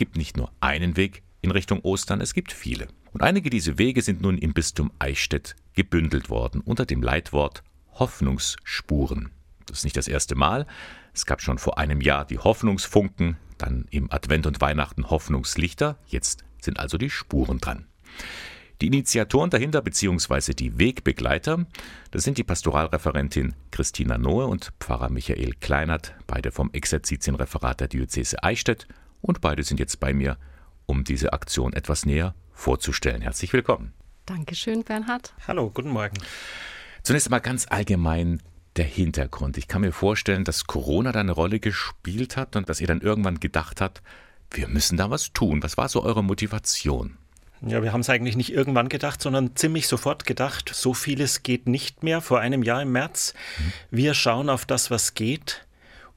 gibt nicht nur einen Weg in Richtung Ostern, es gibt viele. Und einige dieser Wege sind nun im Bistum Eichstätt gebündelt worden unter dem Leitwort Hoffnungsspuren. Das ist nicht das erste Mal. Es gab schon vor einem Jahr die Hoffnungsfunken, dann im Advent und Weihnachten Hoffnungslichter, jetzt sind also die Spuren dran. Die Initiatoren dahinter bzw. die Wegbegleiter, das sind die Pastoralreferentin Christina Nohe und Pfarrer Michael Kleinert, beide vom Exerzitienreferat der Diözese Eichstätt und beide sind jetzt bei mir, um diese Aktion etwas näher vorzustellen. Herzlich willkommen. Dankeschön, Bernhard. Hallo, guten Morgen. Zunächst einmal ganz allgemein der Hintergrund. Ich kann mir vorstellen, dass Corona da eine Rolle gespielt hat und dass ihr dann irgendwann gedacht habt, wir müssen da was tun. Was war so eure Motivation? Ja, wir haben es eigentlich nicht irgendwann gedacht, sondern ziemlich sofort gedacht. So vieles geht nicht mehr vor einem Jahr im März. Mhm. Wir schauen auf das, was geht.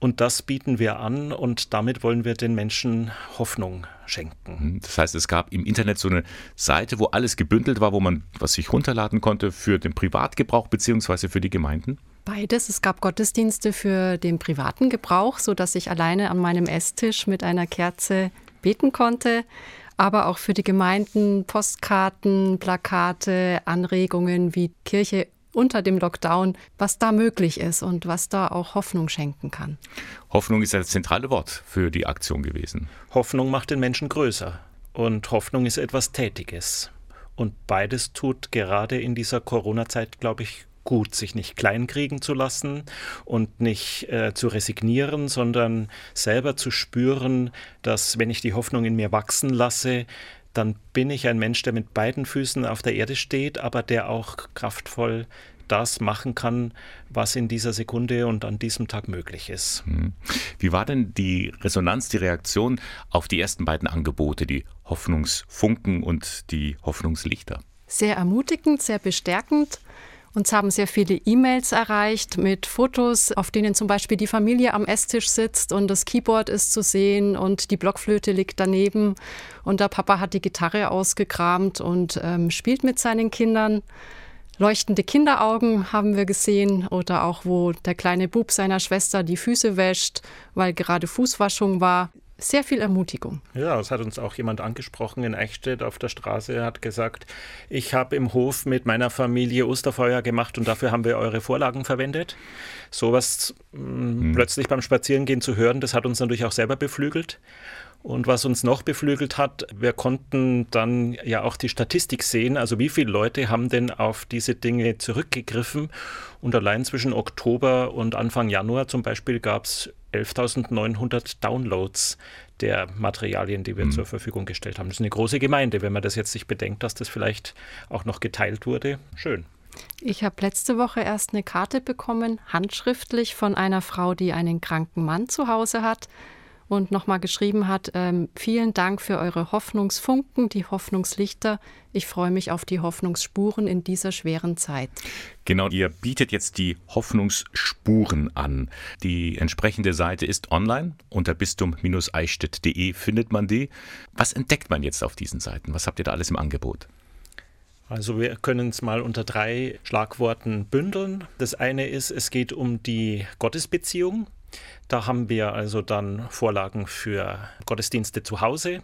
Und das bieten wir an und damit wollen wir den Menschen Hoffnung schenken. Mhm. Das heißt, es gab im Internet so eine Seite, wo alles gebündelt war, wo man was sich runterladen konnte für den Privatgebrauch bzw. für die Gemeinden? Beides. Es gab Gottesdienste für den privaten Gebrauch, sodass ich alleine an meinem Esstisch mit einer Kerze beten konnte aber auch für die Gemeinden Postkarten, Plakate, Anregungen wie Kirche unter dem Lockdown, was da möglich ist und was da auch Hoffnung schenken kann. Hoffnung ist das zentrale Wort für die Aktion gewesen. Hoffnung macht den Menschen größer und Hoffnung ist etwas Tätiges. Und beides tut gerade in dieser Corona-Zeit, glaube ich, gut, sich nicht kleinkriegen zu lassen und nicht äh, zu resignieren, sondern selber zu spüren, dass wenn ich die Hoffnung in mir wachsen lasse, dann bin ich ein Mensch, der mit beiden Füßen auf der Erde steht, aber der auch kraftvoll das machen kann, was in dieser Sekunde und an diesem Tag möglich ist. Hm. Wie war denn die Resonanz, die Reaktion auf die ersten beiden Angebote, die Hoffnungsfunken und die Hoffnungslichter? Sehr ermutigend, sehr bestärkend. Uns haben sehr viele E-Mails erreicht mit Fotos, auf denen zum Beispiel die Familie am Esstisch sitzt und das Keyboard ist zu sehen und die Blockflöte liegt daneben und der Papa hat die Gitarre ausgekramt und ähm, spielt mit seinen Kindern. Leuchtende Kinderaugen haben wir gesehen oder auch wo der kleine Bub seiner Schwester die Füße wäscht, weil gerade Fußwaschung war sehr viel Ermutigung. Ja, es hat uns auch jemand angesprochen in Eichstätt auf der Straße, Er hat gesagt, ich habe im Hof mit meiner Familie Osterfeuer gemacht und dafür haben wir eure Vorlagen verwendet. Sowas mhm. plötzlich beim Spazierengehen zu hören, das hat uns natürlich auch selber beflügelt. Und was uns noch beflügelt hat, wir konnten dann ja auch die Statistik sehen, also wie viele Leute haben denn auf diese Dinge zurückgegriffen. Und allein zwischen Oktober und Anfang Januar zum Beispiel gab es 11.900 Downloads der Materialien, die wir mhm. zur Verfügung gestellt haben. Das ist eine große Gemeinde, wenn man das jetzt sich bedenkt, dass das vielleicht auch noch geteilt wurde. Schön. Ich habe letzte Woche erst eine Karte bekommen, handschriftlich von einer Frau, die einen kranken Mann zu Hause hat und nochmal geschrieben hat, ähm, vielen Dank für eure Hoffnungsfunken, die Hoffnungslichter. Ich freue mich auf die Hoffnungsspuren in dieser schweren Zeit. Genau, ihr bietet jetzt die Hoffnungsspuren an. Die entsprechende Seite ist online. Unter bistum-eichstätt.de findet man die. Was entdeckt man jetzt auf diesen Seiten? Was habt ihr da alles im Angebot? Also wir können es mal unter drei Schlagworten bündeln. Das eine ist, es geht um die Gottesbeziehung. Da haben wir also dann Vorlagen für Gottesdienste zu Hause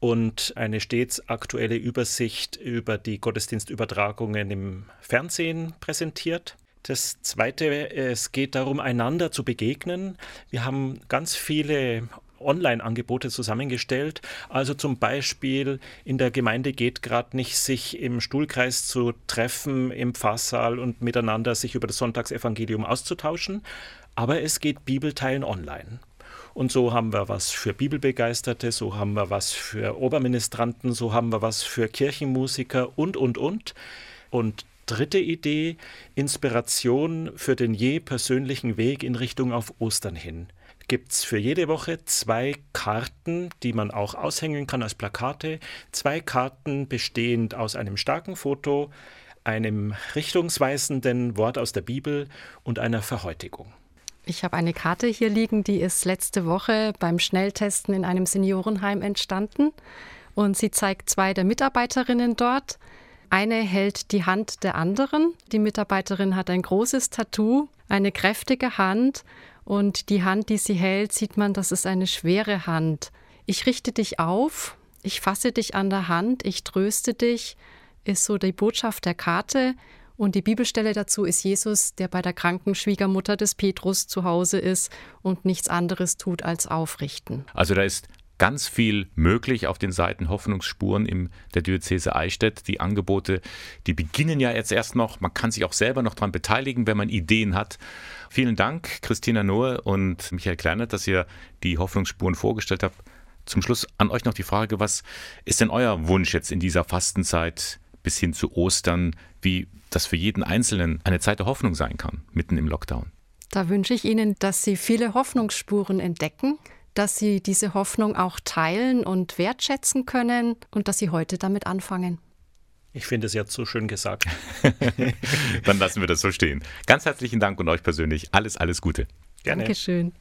und eine stets aktuelle Übersicht über die Gottesdienstübertragungen im Fernsehen präsentiert. Das Zweite, es geht darum, einander zu begegnen. Wir haben ganz viele Online-Angebote zusammengestellt. Also zum Beispiel in der Gemeinde geht gerade nicht, sich im Stuhlkreis zu treffen im Pfarrsaal und miteinander sich über das Sonntagsevangelium auszutauschen, aber es geht Bibelteilen online. Und so haben wir was für Bibelbegeisterte, so haben wir was für Oberministranten, so haben wir was für Kirchenmusiker und, und, und. Und dritte Idee, Inspiration für den je persönlichen Weg in Richtung auf Ostern hin. Gibt es für jede Woche zwei Karten, die man auch aushängen kann als Plakate. Zwei Karten bestehend aus einem starken Foto, einem richtungsweisenden Wort aus der Bibel und einer Verhäutigung. Ich habe eine Karte hier liegen, die ist letzte Woche beim Schnelltesten in einem Seniorenheim entstanden. Und sie zeigt zwei der Mitarbeiterinnen dort. Eine hält die Hand der anderen. Die Mitarbeiterin hat ein großes Tattoo, eine kräftige Hand. Und die Hand, die sie hält, sieht man, das ist eine schwere Hand. Ich richte dich auf, ich fasse dich an der Hand, ich tröste dich, ist so die Botschaft der Karte. Und die Bibelstelle dazu ist Jesus, der bei der kranken Schwiegermutter des Petrus zu Hause ist und nichts anderes tut als aufrichten. Also da ist ganz viel möglich auf den Seiten Hoffnungsspuren in der Diözese Eichstätt. Die Angebote, die beginnen ja jetzt erst noch. Man kann sich auch selber noch daran beteiligen, wenn man Ideen hat. Vielen Dank, Christina Nohe und Michael Kleinert, dass ihr die Hoffnungsspuren vorgestellt habt. Zum Schluss an euch noch die Frage, was ist denn euer Wunsch jetzt in dieser Fastenzeit bis hin zu Ostern, wie das für jeden Einzelnen eine Zeit der Hoffnung sein kann, mitten im Lockdown. Da wünsche ich Ihnen, dass Sie viele Hoffnungsspuren entdecken, dass Sie diese Hoffnung auch teilen und wertschätzen können und dass Sie heute damit anfangen. Ich finde es jetzt so schön gesagt. Dann lassen wir das so stehen. Ganz herzlichen Dank und euch persönlich alles, alles Gute. Gerne. Dankeschön.